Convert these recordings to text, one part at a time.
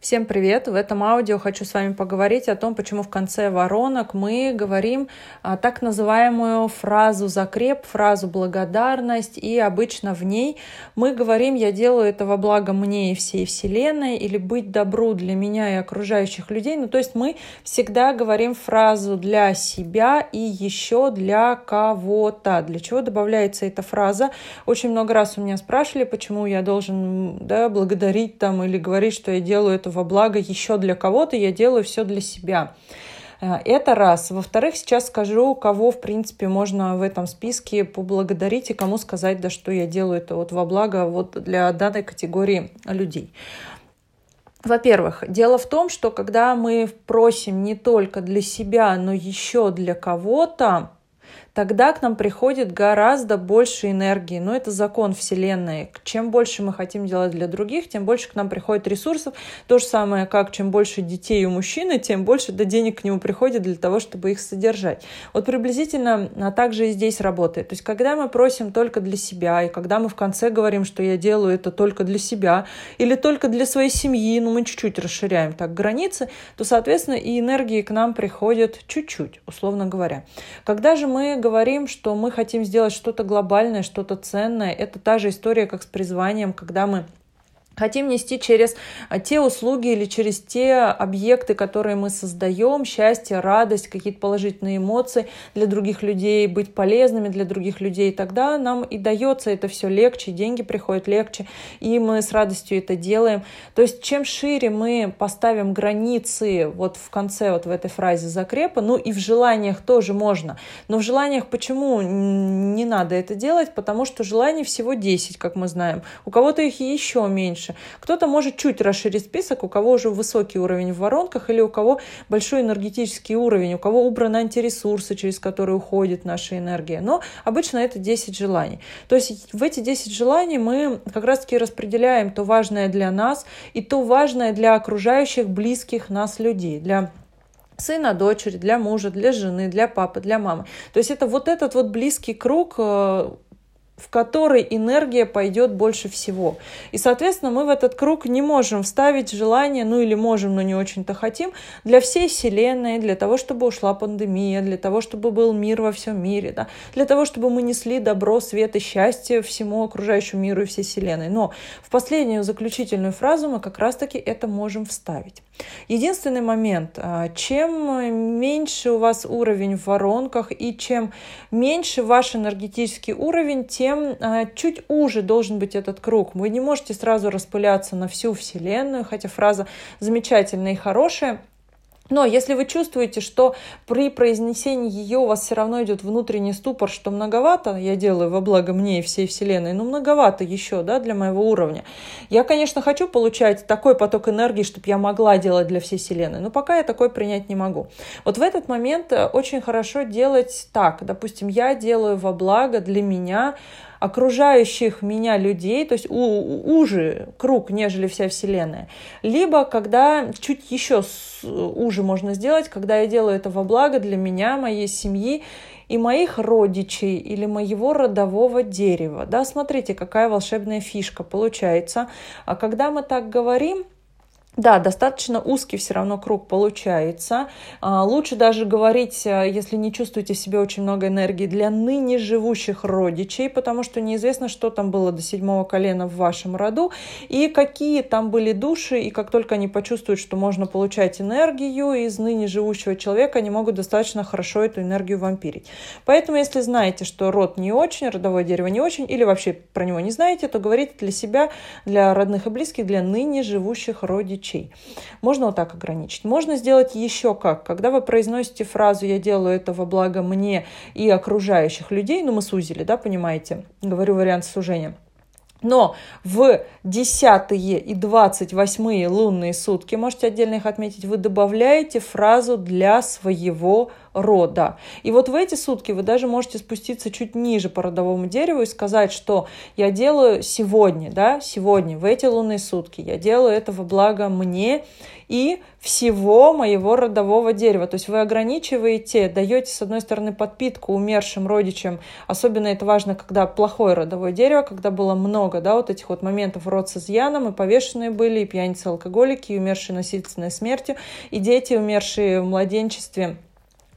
Всем привет! В этом аудио хочу с вами поговорить о том, почему в конце воронок мы говорим а, так называемую фразу закреп, фразу благодарность, и обычно в ней мы говорим «я делаю это во благо мне и всей вселенной» или «быть добру для меня и окружающих людей». Ну, то есть мы всегда говорим фразу для себя и еще для кого-то. Для чего добавляется эта фраза? Очень много раз у меня спрашивали, почему я должен да, благодарить там или говорить, что я делаю это во благо еще для кого-то, я делаю все для себя. Э, это раз. Во-вторых, сейчас скажу, кого, в принципе, можно в этом списке поблагодарить и кому сказать, да, что я делаю это вот во благо вот для данной категории людей. Во-первых, дело в том, что когда мы просим не только для себя, но еще для кого-то, тогда к нам приходит гораздо больше энергии. Но это закон Вселенной. Чем больше мы хотим делать для других, тем больше к нам приходит ресурсов. То же самое, как чем больше детей у мужчины, тем больше до денег к нему приходит для того, чтобы их содержать. Вот приблизительно а также и здесь работает. То есть, когда мы просим только для себя, и когда мы в конце говорим, что я делаю это только для себя, или только для своей семьи, ну, мы чуть-чуть расширяем так границы, то, соответственно, и энергии к нам приходят чуть-чуть, условно говоря. Когда же мы говорим, что мы хотим сделать что-то глобальное, что-то ценное, это та же история, как с призванием, когда мы хотим нести через а, те услуги или через те объекты, которые мы создаем, счастье, радость, какие-то положительные эмоции для других людей, быть полезными для других людей, тогда нам и дается это все легче, деньги приходят легче, и мы с радостью это делаем. То есть чем шире мы поставим границы вот в конце вот в этой фразе закрепа, ну и в желаниях тоже можно, но в желаниях почему не надо это делать? Потому что желаний всего 10, как мы знаем. У кого-то их еще меньше меньше. Кто-то может чуть расширить список, у кого уже высокий уровень в воронках или у кого большой энергетический уровень, у кого убраны антиресурсы, через которые уходит наша энергия. Но обычно это 10 желаний. То есть в эти 10 желаний мы как раз-таки распределяем то важное для нас и то важное для окружающих, близких нас людей, для сына, дочери, для мужа, для жены, для папы, для мамы. То есть это вот этот вот близкий круг э, в которой энергия пойдет больше всего. И, соответственно, мы в этот круг не можем вставить желание, ну или можем, но не очень-то хотим, для всей Вселенной, для того, чтобы ушла пандемия, для того, чтобы был мир во всем мире, да, для того, чтобы мы несли добро, свет и счастье всему окружающему миру и всей Вселенной. Но в последнюю заключительную фразу мы как раз-таки это можем вставить. Единственный момент, а, чем меньше у вас уровень в воронках и чем меньше ваш энергетический уровень, тем тем а, чуть уже должен быть этот круг. Вы не можете сразу распыляться на всю Вселенную, хотя фраза замечательная и хорошая. Но если вы чувствуете, что при произнесении ее у вас все равно идет внутренний ступор, что многовато, я делаю во благо мне и всей Вселенной, но многовато еще да, для моего уровня. Я, конечно, хочу получать такой поток энергии, чтобы я могла делать для всей Вселенной, но пока я такой принять не могу. Вот в этот момент э, очень хорошо делать так. Допустим, я делаю во благо для меня окружающих меня людей, то есть у, уже круг, нежели вся Вселенная. Либо когда чуть еще уже можно сделать, когда я делаю это во благо для меня, моей семьи и моих родичей или моего родового дерева. Да, смотрите, какая волшебная фишка получается. А когда мы так говорим, да, достаточно узкий все равно круг получается. А, лучше даже говорить, а, если не чувствуете в себе очень много энергии, для ныне живущих родичей, потому что неизвестно, что там было до седьмого колена в вашем роду, и какие там были души, и как только они почувствуют, что можно получать энергию из ныне живущего человека, они могут достаточно хорошо эту энергию вампирить. Поэтому, если знаете, что род не очень, родовое дерево не очень, или вообще про него не знаете, то говорите для себя, для родных и близких, для ныне живущих родичей вещей. Можно вот так ограничить. Можно сделать еще как. Когда вы произносите фразу «я делаю это во благо мне и окружающих людей», ну мы сузили, да, понимаете? Говорю вариант сужения. Но в 10 и 28 лунные сутки, можете отдельно их отметить, вы добавляете фразу для своего рода. И вот в эти сутки вы даже можете спуститься чуть ниже по родовому дереву и сказать, что я делаю сегодня, да, сегодня, в эти лунные сутки, я делаю это во благо мне и всего моего родового дерева. То есть вы ограничиваете, даете, с одной стороны, подпитку умершим родичам. Особенно это важно, когда плохое родовое дерево, когда было много да, вот этих вот моментов род с изъяном, и повешенные были, и пьяницы, алкоголики, и умершие насильственной смертью, и дети, умершие в младенчестве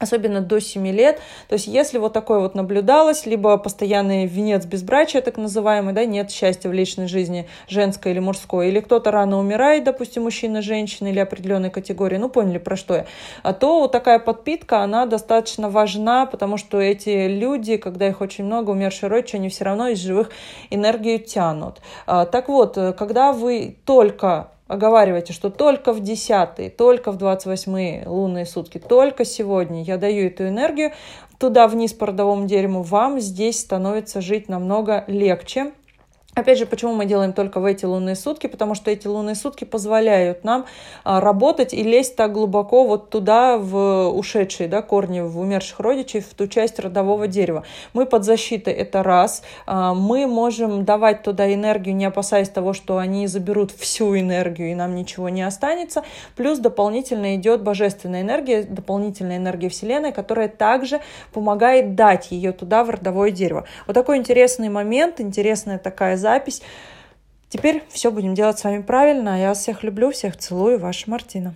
особенно до 7 лет. То есть если вот такое вот наблюдалось, либо постоянный венец безбрачия, так называемый, да, нет счастья в личной жизни женской или мужской, или кто-то рано умирает, допустим, мужчина, женщина или определенной категории, ну поняли про что я, а то вот такая подпитка, она достаточно важна, потому что эти люди, когда их очень много, умершие родичи, они все равно из живых энергию тянут. А, так вот, когда вы только оговаривайте, что только в 10 только в 28 лунные сутки, только сегодня я даю эту энергию туда вниз по родовому дереву, вам здесь становится жить намного легче, Опять же, почему мы делаем только в эти лунные сутки? Потому что эти лунные сутки позволяют нам а, работать и лезть так глубоко вот туда, в ушедшие да, корни, в умерших родичей, в ту часть родового дерева. Мы под защитой, это раз. А, мы можем давать туда энергию, не опасаясь того, что они заберут всю энергию и нам ничего не останется. Плюс дополнительно идет божественная энергия, дополнительная энергия Вселенной, которая также помогает дать ее туда, в родовое дерево. Вот такой интересный момент, интересная такая запись. Теперь все будем делать с вами правильно. Я вас всех люблю, всех целую. Ваша Мартина.